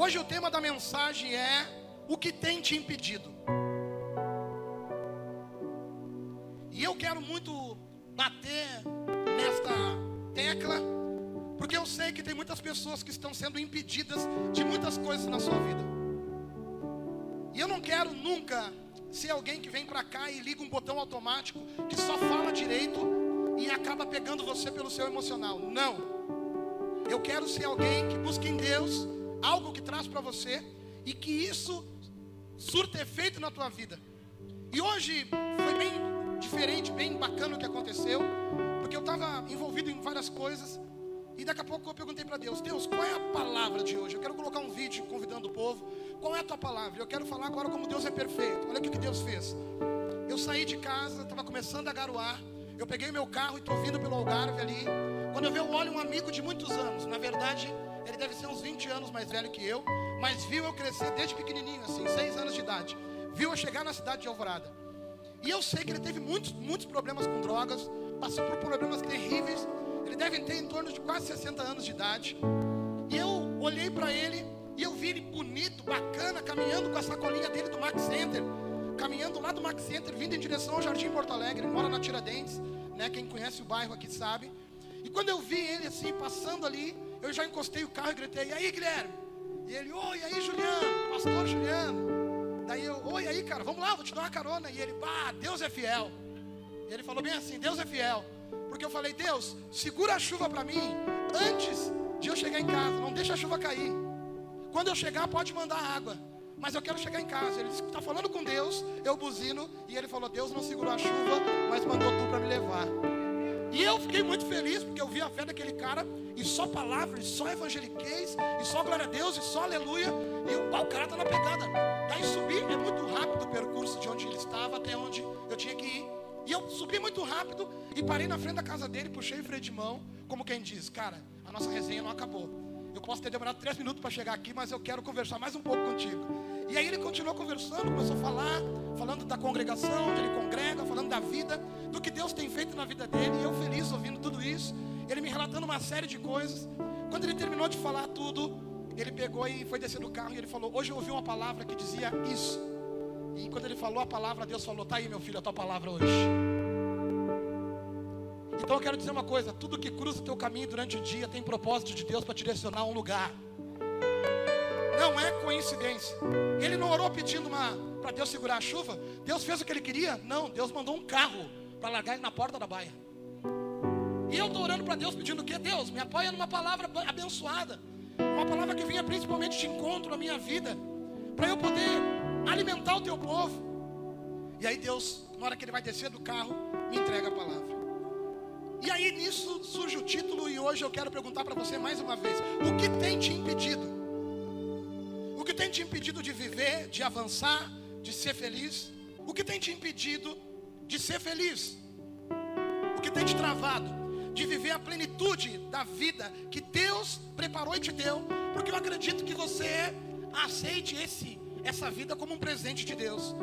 Hoje o tema da mensagem é o que tem te impedido. E eu quero muito bater nesta tecla, porque eu sei que tem muitas pessoas que estão sendo impedidas de muitas coisas na sua vida. E eu não quero nunca ser alguém que vem para cá e liga um botão automático que só fala direito e acaba pegando você pelo seu emocional. Não. Eu quero ser alguém que busca em Deus algo que traz para você e que isso surta efeito na tua vida. E hoje foi bem diferente, bem bacana o que aconteceu, porque eu estava envolvido em várias coisas. E daqui a pouco eu perguntei para Deus: Deus, qual é a palavra de hoje? Eu quero colocar um vídeo convidando o povo. Qual é a tua palavra? Eu quero falar agora como Deus é perfeito. Olha o que Deus fez. Eu saí de casa, estava começando a garoar. Eu peguei meu carro e estou vindo pelo Algarve ali. Quando eu vi, eu olho um amigo de muitos anos. Na verdade, ele deve ser uns 20 anos mais velho que eu. Mas viu eu crescer desde pequenininho, assim, 6 anos de idade. Viu eu chegar na cidade de Alvorada. E eu sei que ele teve muitos, muitos problemas com drogas, passou por problemas terríveis. Ele deve ter em torno de quase 60 anos de idade. E eu olhei para ele e eu vi ele bonito, bacana, caminhando com a sacolinha dele do Max Center. Caminhando lá do Max Center, vindo em direção ao Jardim Porto Alegre. Ele mora na Tiradentes, né? Quem conhece o bairro aqui sabe. E quando eu vi ele assim, passando ali, eu já encostei o carro e gritei: E aí, Guilherme? E ele: Oi, e aí, Juliano? Pastor Juliano. Daí eu, oi aí, cara, vamos lá, vou te dar uma carona. E ele, pá, Deus é fiel. E ele falou bem assim: Deus é fiel. Porque eu falei, Deus, segura a chuva para mim antes de eu chegar em casa. Não deixa a chuva cair. Quando eu chegar, pode mandar água. Mas eu quero chegar em casa. Ele está falando com Deus, eu buzino. E ele falou: Deus não segurou a chuva, mas mandou tu para me levar. Fiquei muito feliz porque eu vi a fé daquele cara e só palavras, só evangeliquez, e só glória a Deus, e só aleluia. E o, o cara está na pegada. Daí subir é muito rápido o percurso de onde ele estava até onde eu tinha que ir. E eu subi muito rápido e parei na frente da casa dele, puxei o freio de mão, como quem diz, cara, a nossa resenha não acabou. Eu posso ter demorado três minutos para chegar aqui, mas eu quero conversar mais um pouco contigo. E aí ele continuou conversando, começou a falar, falando da congregação, onde ele congrega, falando da vida, do que Deus tem feito na vida dele, e eu feliz ouvindo tudo isso. Ele me relatando uma série de coisas. Quando ele terminou de falar tudo, ele pegou e foi descer do carro e ele falou: Hoje eu ouvi uma palavra que dizia isso. E quando ele falou a palavra, Deus falou: Tá aí, meu filho, a tua palavra hoje. Então eu quero dizer uma coisa: tudo que cruza o teu caminho durante o dia tem propósito de Deus para te direcionar a um lugar. Não é coincidência. Ele não orou pedindo para Deus segurar a chuva. Deus fez o que ele queria? Não, Deus mandou um carro para largar ele na porta da baia. E eu estou orando para Deus pedindo o quê? Deus, me apoia numa palavra abençoada. Uma palavra que venha principalmente de encontro na minha vida. Para eu poder alimentar o teu povo. E aí Deus, na hora que ele vai descer do carro, me entrega a palavra. E aí nisso surge o título e hoje eu quero perguntar para você mais uma vez: o que tem te impedido? Que tem te impedido de viver, de avançar, de ser feliz? O que tem te impedido de ser feliz? O que tem te travado de viver a plenitude da vida que Deus preparou e te deu? Porque eu acredito que você aceite esse essa vida como um presente de Deus.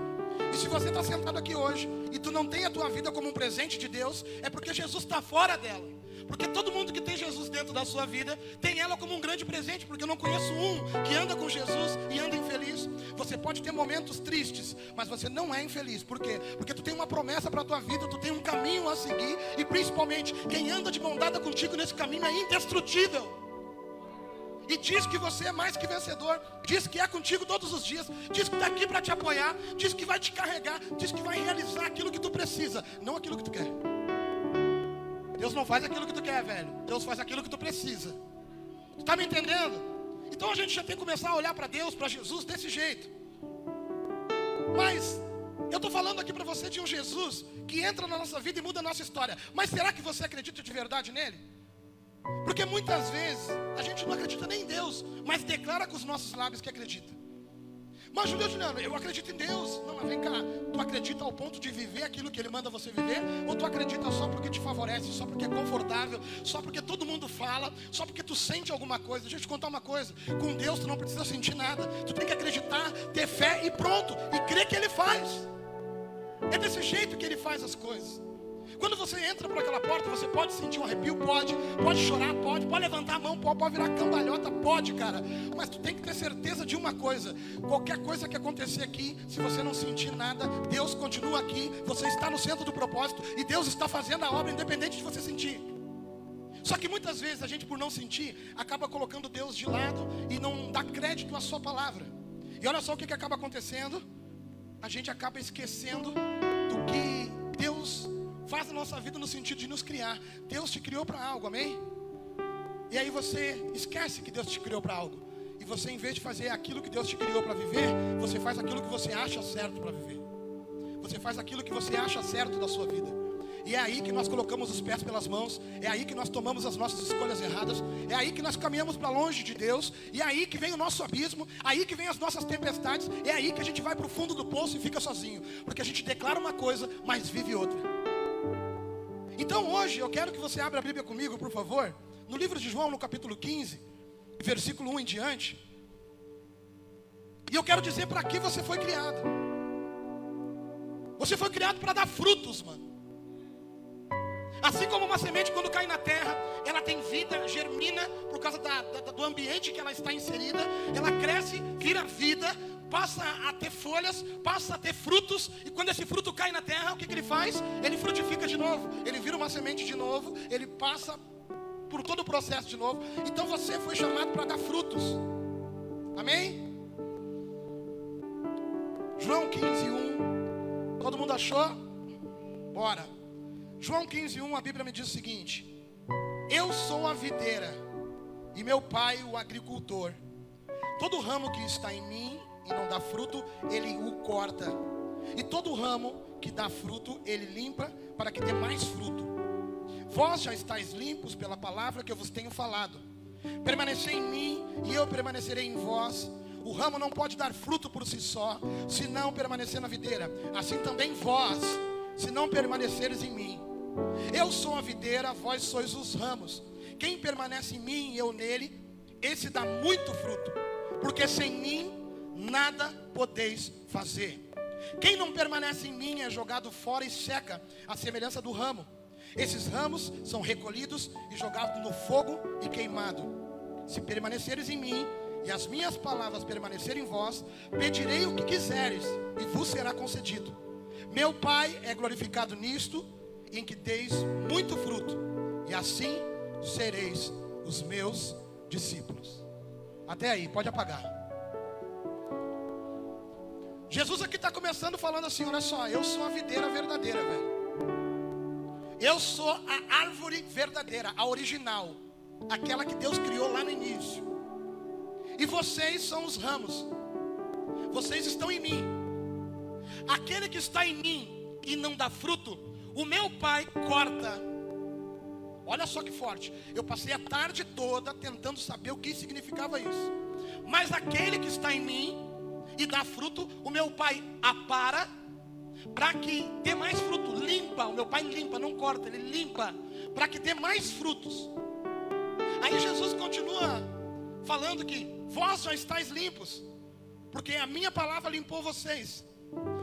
E se você está sentado aqui hoje e tu não tem a tua vida como um presente de Deus, é porque Jesus está fora dela. Porque todo mundo que tem Jesus dentro da sua vida tem ela como um grande presente, porque eu não conheço um que anda com Jesus e anda infeliz. Você pode ter momentos tristes, mas você não é infeliz. Por quê? Porque tu tem uma promessa para a tua vida, tu tem um caminho a seguir e principalmente quem anda de mão dada contigo nesse caminho é indestrutível. E diz que você é mais que vencedor. Diz que é contigo todos os dias. Diz que está aqui para te apoiar. Diz que vai te carregar. Diz que vai realizar aquilo que tu precisa, não aquilo que tu quer. Deus não faz aquilo que tu quer, velho. Deus faz aquilo que tu precisa. Tu está me entendendo? Então a gente já tem que começar a olhar para Deus, para Jesus desse jeito. Mas eu estou falando aqui para você de um Jesus que entra na nossa vida e muda a nossa história. Mas será que você acredita de verdade nele? Porque muitas vezes a gente não acredita nem em Deus, mas declara com os nossos lábios que acredita. Mas Juliano, Juliano, eu acredito em Deus. Não, mas vem cá, tu acredita ao ponto de viver aquilo que Ele manda você viver? Ou tu acredita só porque te favorece, só porque é confortável, só porque todo mundo fala, só porque tu sente alguma coisa? Deixa eu te contar uma coisa: com Deus tu não precisa sentir nada, tu tem que acreditar, ter fé e pronto, e crer que Ele faz. É desse jeito que Ele faz as coisas. Quando você entra por aquela porta, você pode sentir um arrepio, pode, pode chorar, pode, pode levantar a mão, pode, pode virar cambalhota, pode, cara. Mas tu tem que ter certeza de uma coisa: qualquer coisa que acontecer aqui, se você não sentir nada, Deus continua aqui, você está no centro do propósito e Deus está fazendo a obra independente de você sentir. Só que muitas vezes a gente, por não sentir, acaba colocando Deus de lado e não dá crédito à Sua palavra. E olha só o que, que acaba acontecendo: a gente acaba esquecendo do que Deus faz na nossa vida no sentido de nos criar. Deus te criou para algo, amém? E aí você esquece que Deus te criou para algo. E você, em vez de fazer aquilo que Deus te criou para viver, você faz aquilo que você acha certo para viver. Você faz aquilo que você acha certo da sua vida. E é aí que nós colocamos os pés pelas mãos, é aí que nós tomamos as nossas escolhas erradas, é aí que nós caminhamos para longe de Deus, e é aí que vem o nosso abismo, é aí que vem as nossas tempestades, é aí que a gente vai para o fundo do poço e fica sozinho, porque a gente declara uma coisa, mas vive outra. Então hoje eu quero que você abra a Bíblia comigo, por favor, no livro de João, no capítulo 15, versículo 1 em diante. E eu quero dizer para que você foi criado. Você foi criado para dar frutos, mano. Assim como uma semente, quando cai na terra, ela tem vida, germina por causa da, da, do ambiente que ela está inserida, ela cresce, vira vida, passa a ter folhas, passa a ter frutos, e quando esse fruto cai na terra, o que, que ele faz? Ele frutifica de novo, ele vira uma semente de novo, ele passa por todo o processo de novo. Então você foi chamado para dar frutos. Amém? João 15, 1. Todo mundo achou? Bora. João 15, 1, a Bíblia me diz o seguinte: Eu sou a videira, e meu pai o agricultor. Todo ramo que está em mim e não dá fruto, ele o corta. E todo ramo que dá fruto, ele limpa para que dê mais fruto. Vós já estáis limpos pela palavra que eu vos tenho falado. Permanecei em mim e eu permanecerei em vós. O ramo não pode dar fruto por si só, se não permanecer na videira. Assim também vós, se não permaneceres em mim. Eu sou a videira, vós sois os ramos. Quem permanece em mim e eu nele, esse dá muito fruto, porque sem mim nada podeis fazer. Quem não permanece em mim é jogado fora e seca, a semelhança do ramo. Esses ramos são recolhidos e jogados no fogo e queimado. Se permaneceres em mim e as minhas palavras permanecerem em vós, pedirei o que quiseres e vos será concedido. Meu Pai é glorificado nisto, em que deis muito fruto, e assim sereis os meus discípulos. Até aí, pode apagar. Jesus aqui está começando falando assim: olha só, eu sou a videira verdadeira, velho. Eu sou a árvore verdadeira, a original, aquela que Deus criou lá no início. E vocês são os ramos. Vocês estão em mim. Aquele que está em mim e não dá fruto, o meu pai corta. Olha só que forte. Eu passei a tarde toda tentando saber o que significava isso. Mas aquele que está em mim e dá fruto, o meu pai apara para que dê mais fruto. Limpa, o meu pai limpa, não corta, ele limpa, para que dê mais frutos. Aí Jesus continua falando que vós já estáis limpos, porque a minha palavra limpou vocês.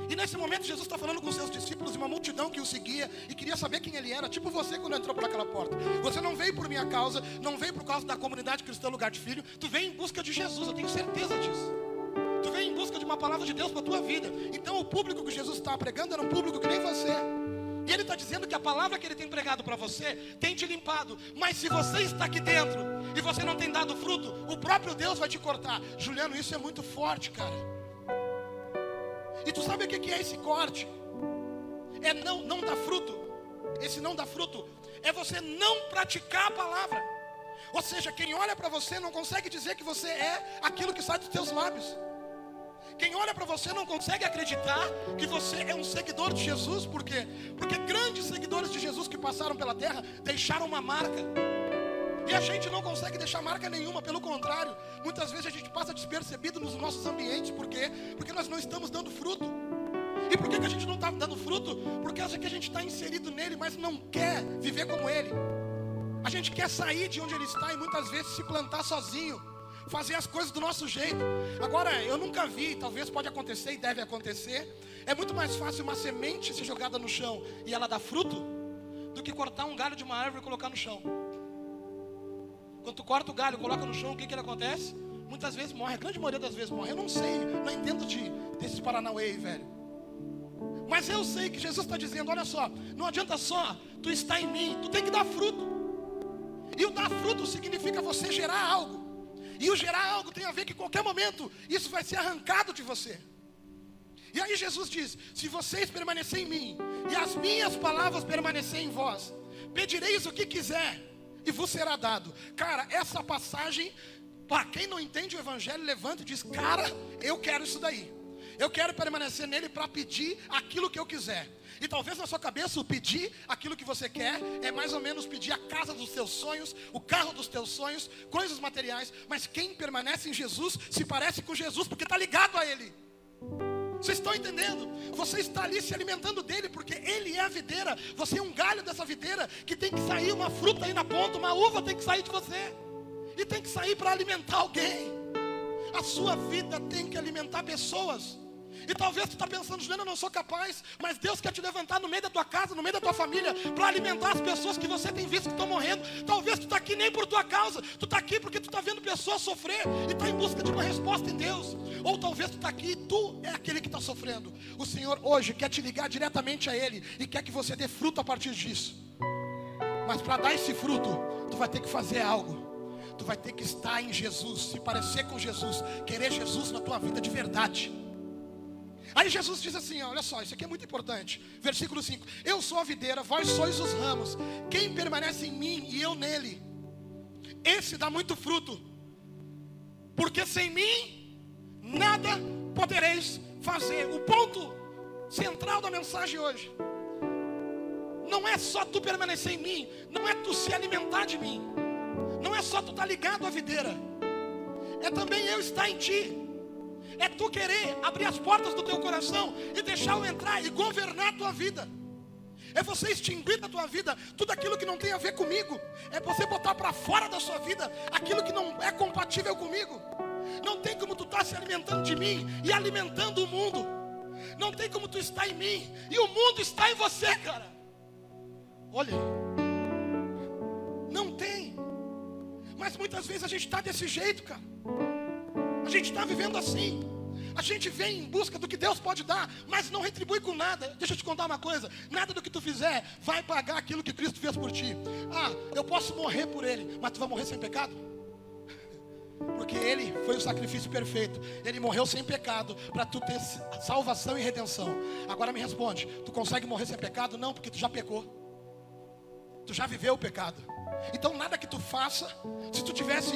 E nesse momento Jesus está falando com seus discípulos e uma multidão que o seguia e queria saber quem ele era, tipo você quando entrou por aquela porta. Você não veio por minha causa, não veio por causa da comunidade cristã lugar de filho, tu veio em busca de Jesus, eu tenho certeza disso. Palavra de Deus para a tua vida. Então o público que Jesus estava pregando era um público que nem você. E ele está dizendo que a palavra que ele tem pregado para você tem te limpado. Mas se você está aqui dentro e você não tem dado fruto, o próprio Deus vai te cortar. Juliano, isso é muito forte, cara. E tu sabe o que é esse corte? É não, não dar fruto. Esse não dar fruto é você não praticar a palavra. Ou seja, quem olha para você não consegue dizer que você é aquilo que sai dos teus lábios. Quem olha para você não consegue acreditar que você é um seguidor de Jesus, por quê? Porque grandes seguidores de Jesus que passaram pela terra deixaram uma marca. E a gente não consegue deixar marca nenhuma, pelo contrário, muitas vezes a gente passa despercebido nos nossos ambientes, por quê? Porque nós não estamos dando fruto. E por que, que a gente não está dando fruto? Porque acha que a gente está inserido nele, mas não quer viver como ele. A gente quer sair de onde ele está e muitas vezes se plantar sozinho fazer as coisas do nosso jeito. Agora, eu nunca vi, talvez pode acontecer e deve acontecer. É muito mais fácil uma semente ser jogada no chão e ela dar fruto do que cortar um galho de uma árvore e colocar no chão. Quando tu corta o galho, coloca no chão, o que que acontece? muitas vezes morre, a grande maioria das vezes morre. Eu não sei, não entendo de, desses Paranauê, velho. Mas eu sei que Jesus está dizendo: olha só, não adianta só tu estar em mim, tu tem que dar fruto. E o dar fruto significa você gerar algo. E o gerar algo tem a ver que em qualquer momento isso vai ser arrancado de você. E aí Jesus diz: Se vocês permanecerem em mim e as minhas palavras permanecerem em vós, pedireis o que quiser e vos será dado. Cara, essa passagem, para quem não entende o evangelho, levanta e diz: Cara, eu quero isso daí. Eu quero permanecer nele para pedir aquilo que eu quiser. E talvez na sua cabeça o pedir aquilo que você quer é mais ou menos pedir a casa dos teus sonhos, o carro dos teus sonhos, coisas materiais. Mas quem permanece em Jesus se parece com Jesus porque está ligado a Ele. Vocês estão entendendo? Você está ali se alimentando dele, porque ele é a videira. Você é um galho dessa videira que tem que sair uma fruta aí na ponta, uma uva tem que sair de você. E tem que sair para alimentar alguém. A sua vida tem que alimentar pessoas. E talvez tu está pensando, Juliana, eu não sou capaz, mas Deus quer te levantar no meio da tua casa, no meio da tua família, para alimentar as pessoas que você tem visto que estão morrendo. Talvez tu está aqui nem por tua causa, tu está aqui porque tu está vendo pessoas sofrer e está em busca de uma resposta em Deus. Ou talvez tu está aqui e tu é aquele que está sofrendo. O Senhor hoje quer te ligar diretamente a Ele e quer que você dê fruto a partir disso. Mas para dar esse fruto, tu vai ter que fazer algo. Tu vai ter que estar em Jesus, se parecer com Jesus, querer Jesus na tua vida de verdade. Aí Jesus diz assim: olha só, isso aqui é muito importante. Versículo 5: Eu sou a videira, vós sois os ramos. Quem permanece em mim e eu nele, esse dá muito fruto. Porque sem mim, nada podereis fazer. O ponto central da mensagem hoje não é só tu permanecer em mim, não é tu se alimentar de mim, não é só tu estar tá ligado à videira, é também eu estar em ti. É tu querer abrir as portas do teu coração e deixá-lo entrar e governar a tua vida. É você extinguir da tua vida tudo aquilo que não tem a ver comigo. É você botar para fora da sua vida aquilo que não é compatível comigo. Não tem como tu estar tá se alimentando de mim e alimentando o mundo. Não tem como tu estar em mim e o mundo está em você, cara. Olha, não tem. Mas muitas vezes a gente está desse jeito, cara. Gente está vivendo assim. A gente vem em busca do que Deus pode dar, mas não retribui com nada. Deixa eu te contar uma coisa: nada do que tu fizer vai pagar aquilo que Cristo fez por ti. Ah, eu posso morrer por Ele, mas tu vai morrer sem pecado? Porque Ele foi o sacrifício perfeito. Ele morreu sem pecado para tu ter salvação e redenção. Agora me responde: tu consegue morrer sem pecado? Não, porque tu já pecou. Tu já viveu o pecado. Então nada que tu faça, se tu tivesse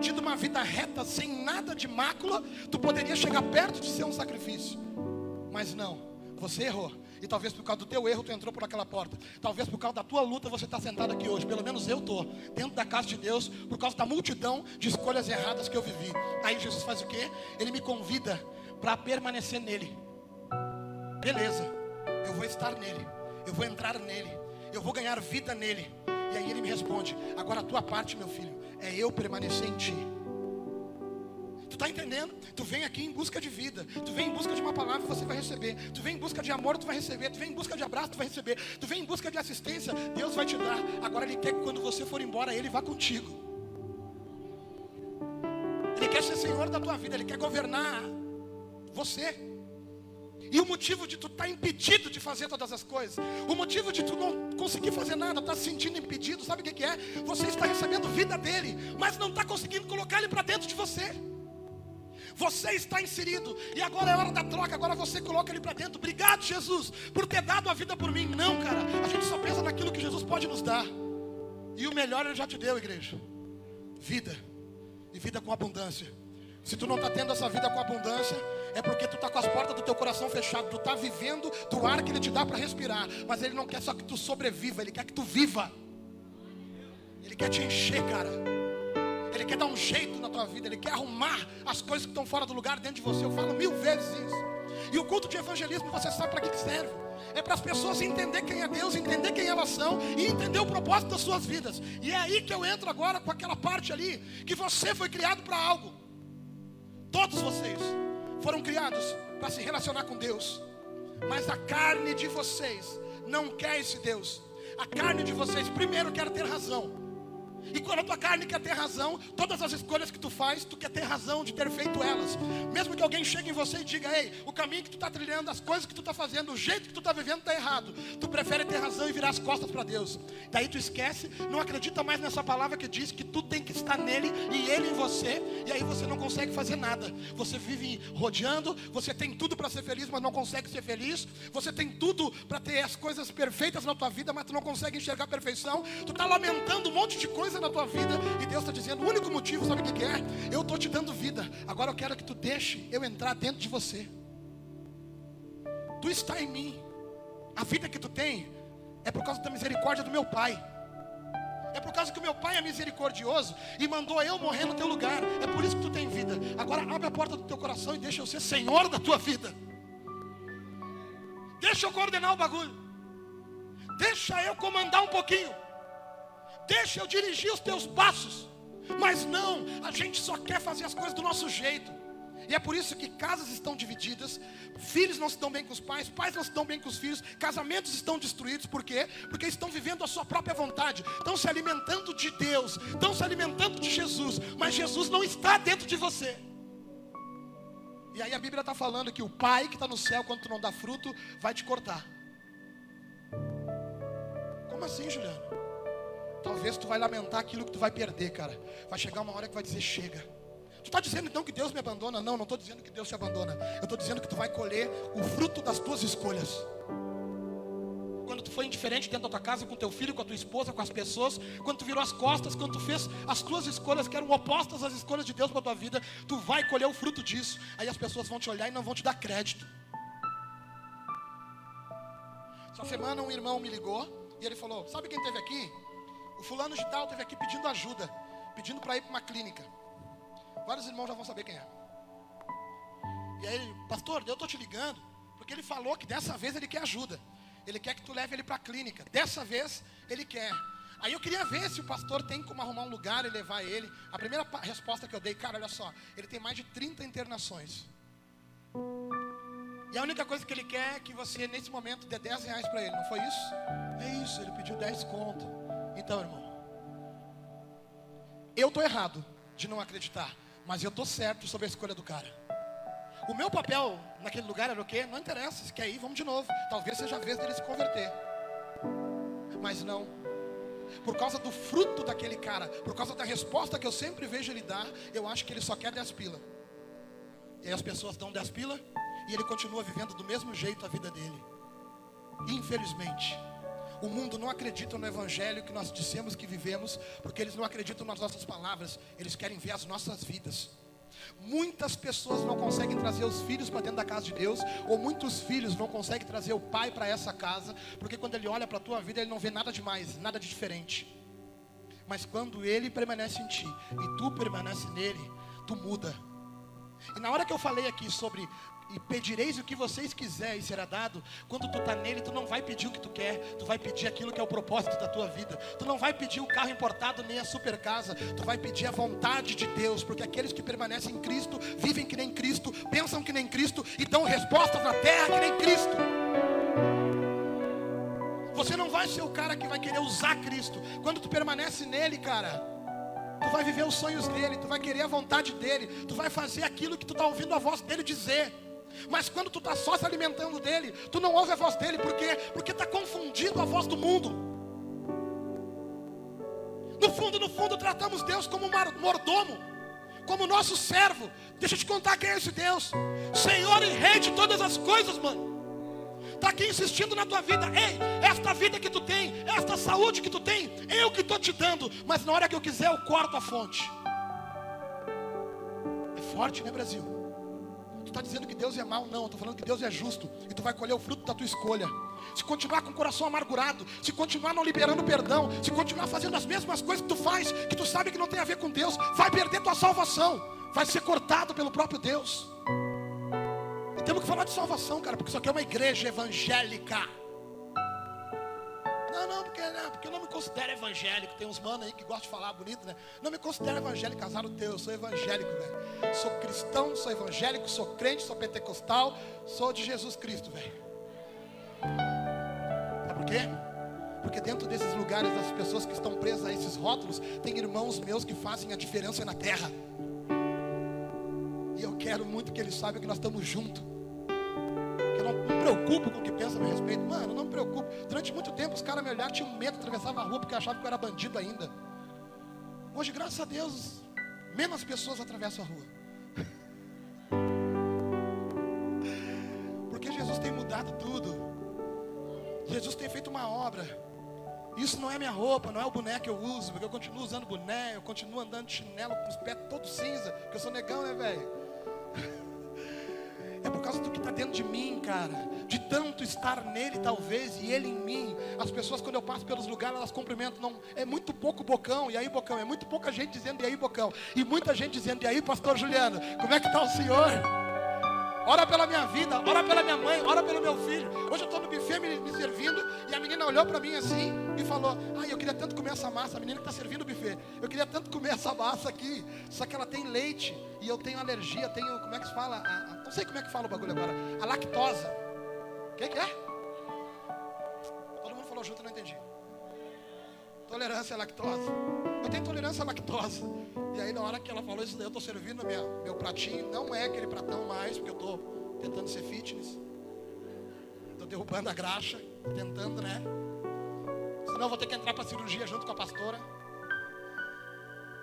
tido uma vida reta, sem nada de mácula, tu poderia chegar perto de ser um sacrifício. Mas não, você errou. E talvez por causa do teu erro tu entrou por aquela porta. Talvez por causa da tua luta você está sentado aqui hoje. Pelo menos eu estou dentro da casa de Deus por causa da multidão de escolhas erradas que eu vivi. Aí Jesus faz o quê? Ele me convida para permanecer nele. Beleza, eu vou estar nele. Eu vou entrar nele. Eu vou ganhar vida nele. E aí ele me responde: Agora a tua parte, meu filho, é eu permanecer em ti. Tu está entendendo? Tu vem aqui em busca de vida. Tu vem em busca de uma palavra, você vai receber. Tu vem em busca de amor, tu vai receber. Tu vem em busca de abraço, tu vai receber. Tu vem em busca de assistência, Deus vai te dar. Agora Ele quer que quando você for embora, Ele vá contigo. Ele quer ser Senhor da tua vida. Ele quer governar você. E o motivo de tu estar tá impedido de fazer todas as coisas, o motivo de tu não conseguir fazer nada, tá se sentindo impedido, sabe o que, que é? Você está recebendo vida dele, mas não está conseguindo colocar ele para dentro de você. Você está inserido e agora é hora da troca. Agora você coloca ele para dentro. Obrigado, Jesus, por ter dado a vida por mim. Não, cara, a gente só pensa naquilo que Jesus pode nos dar. E o melhor ele já te deu, igreja: vida e vida com abundância. Se tu não está tendo essa vida com abundância, é porque tu está com as portas do teu coração fechadas. Tu está vivendo do ar que Ele te dá para respirar. Mas Ele não quer só que tu sobreviva, Ele quer que tu viva. Ele quer te encher, cara. Ele quer dar um jeito na tua vida. Ele quer arrumar as coisas que estão fora do lugar dentro de você. Eu falo mil vezes isso. E o culto de evangelismo, você sabe para que, que serve? É para as pessoas entender quem é Deus, entender quem elas são e entender o propósito das suas vidas. E é aí que eu entro agora com aquela parte ali que você foi criado para algo. Todos vocês foram criados para se relacionar com Deus. Mas a carne de vocês não quer esse Deus. A carne de vocês primeiro quer ter razão. E quando a tua carne quer ter razão, todas as escolhas que tu faz, tu quer ter razão de ter feito elas. Mesmo que alguém chegue em você e diga, ei, o caminho que tu está trilhando, as coisas que tu está fazendo, o jeito que tu está vivendo está errado. Tu prefere ter razão e virar as costas para Deus. Daí tu esquece, não acredita mais nessa palavra que diz que tu tem que estar nele e ele em você. E aí você não consegue fazer nada. Você vive rodeando, você tem tudo para ser feliz, mas não consegue ser feliz. Você tem tudo para ter as coisas perfeitas na tua vida, mas tu não consegue enxergar a perfeição. Tu está lamentando um monte de coisa na tua vida e Deus está dizendo: o único motivo, sabe o que é? Eu estou te dando vida. Agora eu quero que tu deixe eu entrar dentro de você. Tu está em mim. A vida que tu tem é por causa da misericórdia do meu Pai. É por causa que o meu pai é misericordioso e mandou eu morrer no teu lugar. É por isso que tu tem vida. Agora abre a porta do teu coração e deixa eu ser senhor da tua vida. Deixa eu coordenar o bagulho. Deixa eu comandar um pouquinho. Deixa eu dirigir os teus passos. Mas não, a gente só quer fazer as coisas do nosso jeito. E é por isso que casas estão divididas, filhos não se bem com os pais, pais não se bem com os filhos, casamentos estão destruídos, por quê? Porque estão vivendo a sua própria vontade, estão se alimentando de Deus, estão se alimentando de Jesus, mas Jesus não está dentro de você. E aí a Bíblia está falando que o pai que está no céu, quando tu não dá fruto, vai te cortar. Como assim, Juliano? Talvez tu vai lamentar aquilo que tu vai perder, cara. Vai chegar uma hora que vai dizer chega. Tu está dizendo então que Deus me abandona? Não, não estou dizendo que Deus te abandona. Eu estou dizendo que tu vai colher o fruto das tuas escolhas. Quando tu foi indiferente dentro da tua casa, com teu filho, com a tua esposa, com as pessoas, quando tu virou as costas, quando tu fez as tuas escolhas que eram opostas às escolhas de Deus para tua vida, tu vai colher o fruto disso. Aí as pessoas vão te olhar e não vão te dar crédito. Essa semana um irmão me ligou e ele falou: Sabe quem teve aqui? O fulano de tal esteve aqui pedindo ajuda, pedindo para ir para uma clínica. Vários irmãos já vão saber quem é. E aí, pastor, eu estou te ligando, porque ele falou que dessa vez ele quer ajuda. Ele quer que tu leve ele para a clínica. Dessa vez ele quer. Aí eu queria ver se o pastor tem como arrumar um lugar e levar ele. A primeira resposta que eu dei, cara, olha só, ele tem mais de 30 internações. E a única coisa que ele quer é que você, nesse momento, dê 10 reais para ele, não foi isso? É isso, ele pediu 10 conto. Então, irmão, eu estou errado de não acreditar, mas eu estou certo sobre a escolha do cara. O meu papel naquele lugar era o quê? Não interessa, se quer ir, vamos de novo. Talvez seja a vez dele se converter. Mas não. Por causa do fruto daquele cara, por causa da resposta que eu sempre vejo ele dar, eu acho que ele só quer 10 pila. E aí as pessoas dão 10 pila e ele continua vivendo do mesmo jeito a vida dele. Infelizmente. O mundo não acredita no evangelho que nós dissemos que vivemos, porque eles não acreditam nas nossas palavras, eles querem ver as nossas vidas. Muitas pessoas não conseguem trazer os filhos para dentro da casa de Deus, ou muitos filhos não conseguem trazer o pai para essa casa, porque quando ele olha para a tua vida, ele não vê nada demais, nada de diferente. Mas quando ele permanece em ti e tu permanece nele, tu muda. E na hora que eu falei aqui sobre e pedireis o que vocês quiserem e será dado. Quando tu está nele, tu não vai pedir o que tu quer, tu vai pedir aquilo que é o propósito da tua vida. Tu não vai pedir o carro importado nem a super casa, tu vai pedir a vontade de Deus, porque aqueles que permanecem em Cristo vivem que nem Cristo, pensam que nem Cristo e dão respostas na terra que nem Cristo. Você não vai ser o cara que vai querer usar Cristo. Quando tu permanece nele, cara, tu vai viver os sonhos dele, tu vai querer a vontade dele, tu vai fazer aquilo que tu está ouvindo a voz dele dizer. Mas quando tu está só se alimentando dele, tu não ouve a voz dele, por quê? Porque está confundindo a voz do mundo. No fundo, no fundo, tratamos Deus como mordomo, como nosso servo. Deixa eu te contar quem é esse Deus. Senhor e Rei de todas as coisas, mano. Está aqui insistindo na tua vida. Ei, esta vida que tu tem, esta saúde que tu tem, eu que estou te dando. Mas na hora que eu quiser, eu corto a fonte. É forte, né, Brasil? Tu está dizendo que Deus é mau? Não, estou falando que Deus é justo. E tu vai colher o fruto da tua escolha. Se continuar com o coração amargurado, se continuar não liberando perdão, se continuar fazendo as mesmas coisas que tu faz, que tu sabe que não tem a ver com Deus, vai perder tua salvação. Vai ser cortado pelo próprio Deus. E temos que falar de salvação, cara, porque isso aqui é uma igreja evangélica. Não, não, porque, não, porque eu não me considero evangélico. Tem uns manos aí que gostam de falar bonito, né? Não me considero evangélico, casado teu, eu sou evangélico, velho. Sou cristão, sou evangélico, sou crente, sou pentecostal, sou de Jesus Cristo, velho. Sabe por quê? Porque dentro desses lugares, das pessoas que estão presas a esses rótulos, tem irmãos meus que fazem a diferença na terra. E eu quero muito que eles saibam que nós estamos juntos. Preocupo com o que pensa a meu respeito. Mano, não me preocupo. Durante muito tempo os caras me olhavam, tinham medo, atravessava a rua porque achavam que eu era bandido ainda. Hoje, graças a Deus, menos pessoas atravessam a rua. Porque Jesus tem mudado tudo. Jesus tem feito uma obra. Isso não é minha roupa, não é o boné que eu uso, porque eu continuo usando boné, eu continuo andando de chinelo com os pés todos cinza, porque eu sou negão, né, velho? É por causa do que está dentro de mim, cara. De tanto estar nele, talvez, e ele em mim. As pessoas, quando eu passo pelos lugares, elas cumprimentam. Não, é muito pouco bocão, e aí, bocão. É muito pouca gente dizendo, e aí, bocão. E muita gente dizendo, e aí, pastor Juliano, como é que está o senhor? Ora pela minha vida, ora pela minha mãe, ora pelo meu filho. Hoje eu estou no buffet me, me, servindo e a menina olhou para mim assim e falou: Ai, eu queria tanto comer essa massa. A menina que está servindo o buffet, eu queria tanto comer essa massa aqui. Só que ela tem leite e eu tenho alergia, tenho, como é que se fala? A, a, não sei como é que fala o bagulho agora. A lactosa. O que, que é? Todo mundo falou junto, não entendi. Tolerância à lactose. Eu tenho intolerância à lactose. E aí na hora que ela falou isso, eu estou servindo minha, meu pratinho. Não é aquele pratão mais, porque eu estou tentando ser fitness. Estou derrubando a graxa, tentando, né? Senão eu vou ter que entrar para cirurgia junto com a pastora.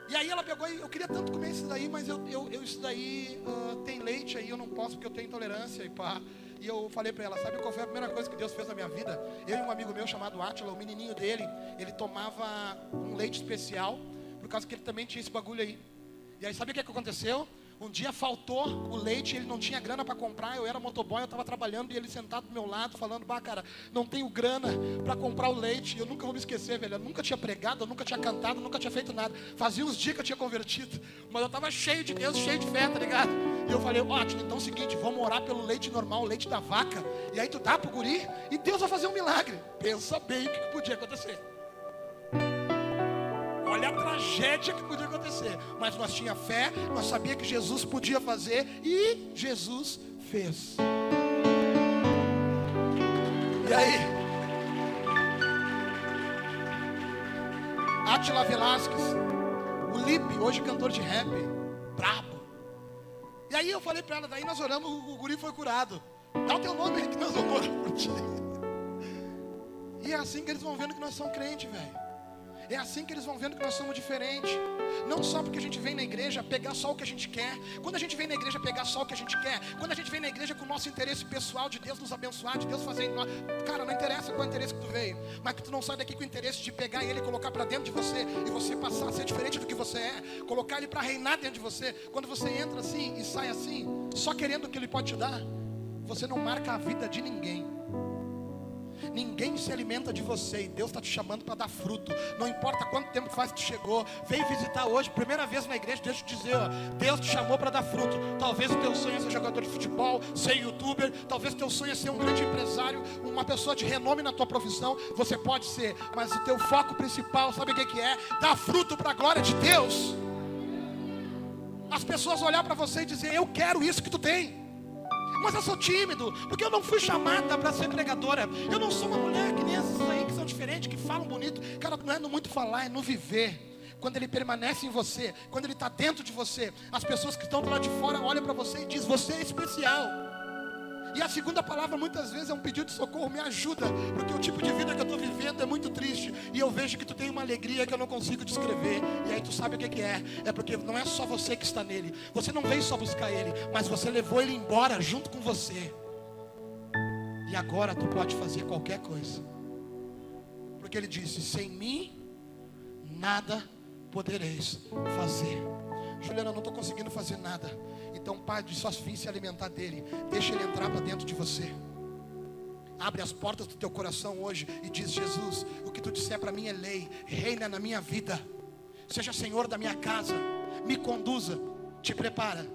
E aí ela pegou e eu queria tanto comer isso daí, mas eu, eu, eu isso daí uh, tem leite aí, eu não posso porque eu tenho intolerância e pá. E eu falei para ela, sabe qual foi a primeira coisa que Deus fez na minha vida? Eu e um amigo meu chamado Átila, o menininho dele, ele tomava um leite especial, por causa que ele também tinha esse bagulho aí. E aí sabe o que, que aconteceu? Um dia faltou o leite, ele não tinha grana para comprar. Eu era motoboy, eu estava trabalhando e ele sentado do meu lado, falando: Bah, cara, não tenho grana para comprar o leite. Eu nunca vou me esquecer, velho. Eu nunca tinha pregado, eu nunca tinha cantado, eu nunca tinha feito nada. Fazia uns dias que eu tinha convertido, mas eu estava cheio de Deus, cheio de fé, tá ligado? E eu falei: Ótimo, então é o seguinte, vamos orar pelo leite normal, o leite da vaca. E aí tu dá pro guri e Deus vai fazer um milagre. Pensa bem o que podia acontecer. Tragédia que podia acontecer. Mas nós tinha fé, nós sabia que Jesus podia fazer e Jesus fez. E aí? Atila Velasquez, o Lipe, hoje cantor de rap, brabo. E aí eu falei para ela, daí nós oramos, o guri foi curado. Dá o teu nome aí que nós orar por ti. E é assim que eles vão vendo que nós somos crentes, velho. É assim que eles vão vendo que nós somos diferentes. Não só porque a gente vem na igreja pegar só o que a gente quer. Quando a gente vem na igreja pegar só o que a gente quer. Quando a gente vem na igreja com o nosso interesse pessoal de Deus nos abençoar, de Deus fazer. Cara, não interessa qual é o interesse que tu veio. Mas que tu não sai daqui com o interesse de pegar ele e colocar para dentro de você. E você passar a ser diferente do que você é. Colocar ele para reinar dentro de você. Quando você entra assim e sai assim, só querendo o que ele pode te dar. Você não marca a vida de ninguém. Ninguém se alimenta de você e Deus está te chamando para dar fruto. Não importa quanto tempo faz que chegou. Vem visitar hoje, primeira vez na igreja. Deixa eu te dizer, ó, Deus te chamou para dar fruto. Talvez o teu sonho é ser jogador de futebol, ser youtuber. Talvez o teu sonho é ser um grande empresário, uma pessoa de renome na tua profissão. Você pode ser, mas o teu foco principal, sabe o que, que é? Dar fruto para a glória de Deus. As pessoas olhar para você e dizer: Eu quero isso que tu tem. Mas eu sou tímido, porque eu não fui chamada para ser pregadora. Eu não sou uma mulher que nem essas aí que são diferentes, que falam bonito. Cara, não é no muito falar, é no viver. Quando ele permanece em você, quando ele está dentro de você, as pessoas que estão do lado de fora olham para você e dizem: Você é especial. E a segunda palavra muitas vezes é um pedido de socorro, me ajuda, porque o tipo de vida que eu estou vivendo é muito triste. E eu vejo que tu tem uma alegria que eu não consigo descrever. E aí tu sabe o que, que é? É porque não é só você que está nele. Você não veio só buscar ele, mas você levou ele embora junto com você. E agora tu pode fazer qualquer coisa. Porque ele disse: sem mim nada podereis fazer. Juliana, eu não estou conseguindo fazer nada. Então, Pai, só vim se alimentar dele. Deixa ele entrar para dentro de você. Abre as portas do teu coração hoje e diz: Jesus, o que tu disser para mim é lei, reina na minha vida. Seja Senhor da minha casa, me conduza, te prepara.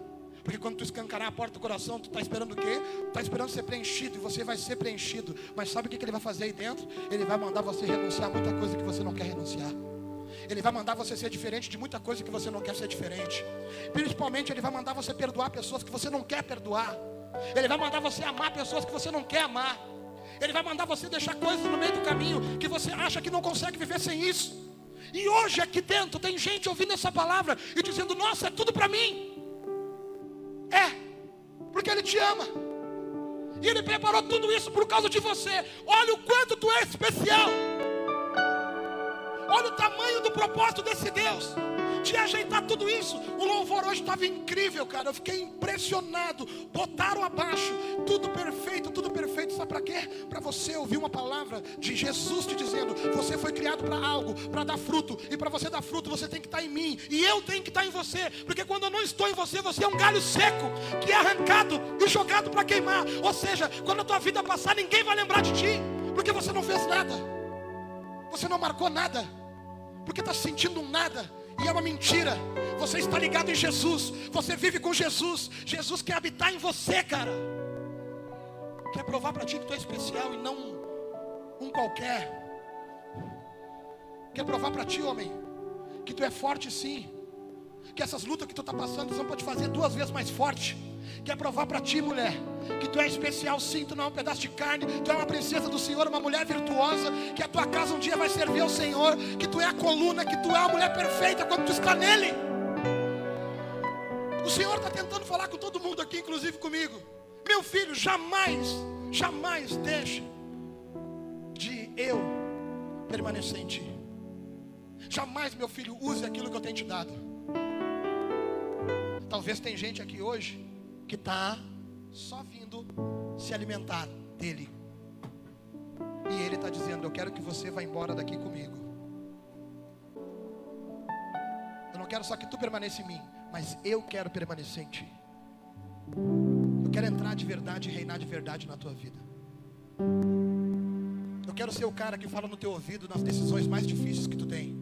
Porque quando tu escancarar a porta do coração, tu está esperando o quê? Está esperando ser preenchido e você vai ser preenchido. Mas sabe o que, que ele vai fazer aí dentro? Ele vai mandar você renunciar a muita coisa que você não quer renunciar. Ele vai mandar você ser diferente de muita coisa que você não quer ser diferente. Principalmente, Ele vai mandar você perdoar pessoas que você não quer perdoar. Ele vai mandar você amar pessoas que você não quer amar. Ele vai mandar você deixar coisas no meio do caminho que você acha que não consegue viver sem isso. E hoje aqui dentro tem gente ouvindo essa palavra e dizendo: Nossa, é tudo para mim. É, porque Ele te ama. E Ele preparou tudo isso por causa de você. Olha o quanto tu é especial. Olha o tamanho do propósito desse Deus de ajeitar tudo isso. O louvor hoje estava incrível, cara. Eu fiquei impressionado. Botaram abaixo, tudo perfeito, tudo perfeito. Sabe para quê? Para você ouvir uma palavra de Jesus te dizendo: você foi criado para algo, para dar fruto. E para você dar fruto, você tem que estar tá em mim. E eu tenho que estar tá em você. Porque quando eu não estou em você, você é um galho seco que é arrancado e jogado para queimar. Ou seja, quando a tua vida passar, ninguém vai lembrar de ti. Porque você não fez nada. Você não marcou nada. Porque está sentindo nada e é uma mentira. Você está ligado em Jesus. Você vive com Jesus. Jesus quer habitar em você, cara. Quer provar para ti que tu é especial e não um qualquer. Quer provar para ti, homem, que tu é forte sim. Que essas lutas que tu está passando vão te fazer duas vezes mais forte. Quer provar para ti, mulher, que tu é especial sim, tu não é um pedaço de carne, tu é uma princesa do Senhor, uma mulher virtuosa, que a tua casa um dia vai servir ao Senhor, que tu é a coluna, que tu é a mulher perfeita quando tu está nele. O Senhor está tentando falar com todo mundo aqui, inclusive comigo. Meu filho, jamais, jamais deixe de eu permanecer em ti. Jamais, meu filho, use aquilo que eu tenho te dado. Talvez tem gente aqui hoje que está só vindo se alimentar dele. E ele está dizendo: Eu quero que você vá embora daqui comigo. Eu não quero só que tu permaneça em mim, mas eu quero permanecer em ti. Eu quero entrar de verdade e reinar de verdade na tua vida. Eu quero ser o cara que fala no teu ouvido nas decisões mais difíceis que tu tem.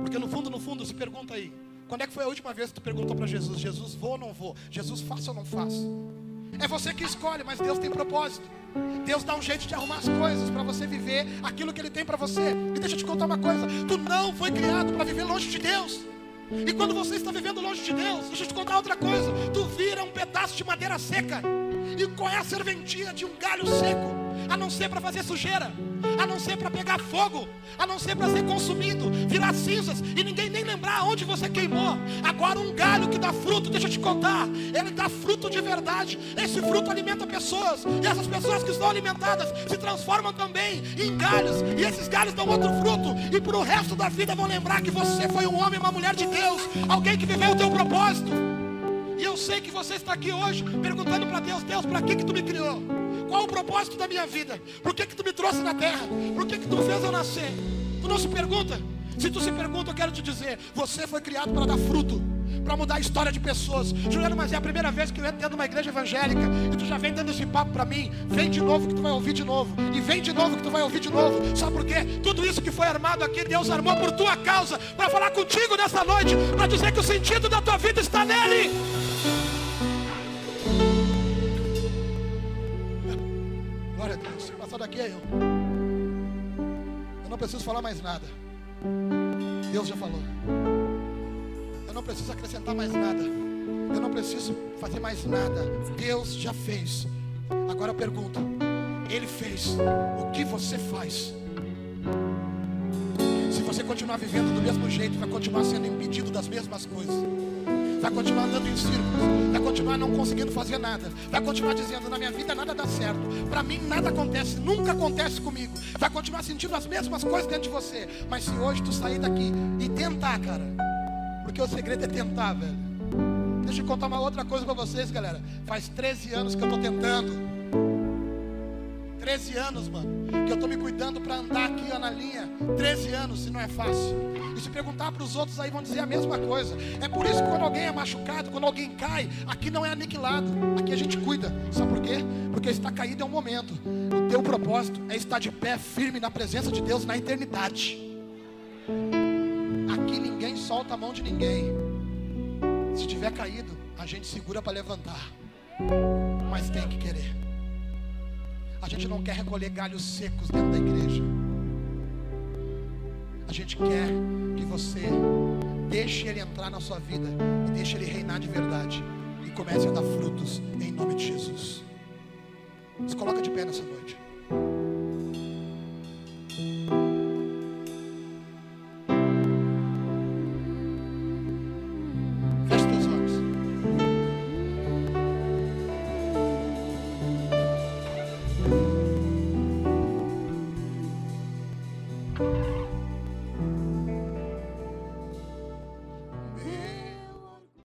Porque no fundo, no fundo, se pergunta aí: quando é que foi a última vez que tu perguntou para Jesus: Jesus, vou ou não vou? Jesus, faço ou não faço? É você que escolhe, mas Deus tem propósito. Deus dá um jeito de arrumar as coisas para você viver aquilo que Ele tem para você. E deixa eu te contar uma coisa: tu não foi criado para viver longe de Deus. E quando você está vivendo longe de Deus, deixa eu te contar outra coisa: tu vira um pedaço de madeira seca. E qual é a serventia de um galho seco? A não ser para fazer sujeira a não ser para pegar fogo, a não ser para ser consumido, virar cinzas e ninguém nem lembrar onde você queimou. Agora um galho que dá fruto, deixa eu te contar, ele dá fruto de verdade. Esse fruto alimenta pessoas, e essas pessoas que estão alimentadas se transformam também em galhos, e esses galhos dão outro fruto, e para o resto da vida vão lembrar que você foi um homem, uma mulher de Deus, alguém que viveu o teu propósito. E eu sei que você está aqui hoje perguntando para Deus, Deus, para que que tu me criou? Qual o propósito da minha vida? Por que, que tu me trouxe na terra? Por que, que tu fez eu nascer? Tu não se pergunta? Se tu se pergunta, eu quero te dizer: você foi criado para dar fruto, para mudar a história de pessoas. Juliano, mas é a primeira vez que eu entro dentro de uma igreja evangélica e tu já vem dando esse papo para mim. Vem de novo que tu vai ouvir de novo. E vem de novo que tu vai ouvir de novo. Sabe por quê? Tudo isso que foi armado aqui, Deus armou por tua causa, para falar contigo nessa noite, para dizer que o sentido da tua vida está nele. Daqui é eu. Eu não preciso falar mais nada. Deus já falou. Eu não preciso acrescentar mais nada. Eu não preciso fazer mais nada. Deus já fez. Agora eu pergunto: Ele fez. O que você faz? Se você continuar vivendo do mesmo jeito, vai continuar sendo impedido das mesmas coisas vai continuar andando em círculos, vai continuar não conseguindo fazer nada, vai continuar dizendo: na minha vida nada dá certo, para mim nada acontece, nunca acontece comigo, vai continuar sentindo as mesmas coisas dentro de você. Mas se hoje tu sair daqui e tentar, cara, porque o segredo é tentar, velho. Deixa eu contar uma outra coisa para vocês, galera. Faz 13 anos que eu estou tentando. 13 anos, mano, que eu estou me cuidando para andar aqui ó, na linha. 13 anos, se não é fácil. E se perguntar para os outros aí, vão dizer a mesma coisa. É por isso que quando alguém é machucado, quando alguém cai, aqui não é aniquilado. Aqui a gente cuida. Sabe por quê? Porque estar caído é um momento. O teu propósito é estar de pé firme na presença de Deus na eternidade. Aqui ninguém solta a mão de ninguém. Se tiver caído, a gente segura para levantar. Mas tem que querer. A gente não quer recolher galhos secos dentro da igreja. A gente quer que você deixe Ele entrar na sua vida e deixe Ele reinar de verdade e comece a dar frutos em nome de Jesus. Se coloca de pé nessa noite.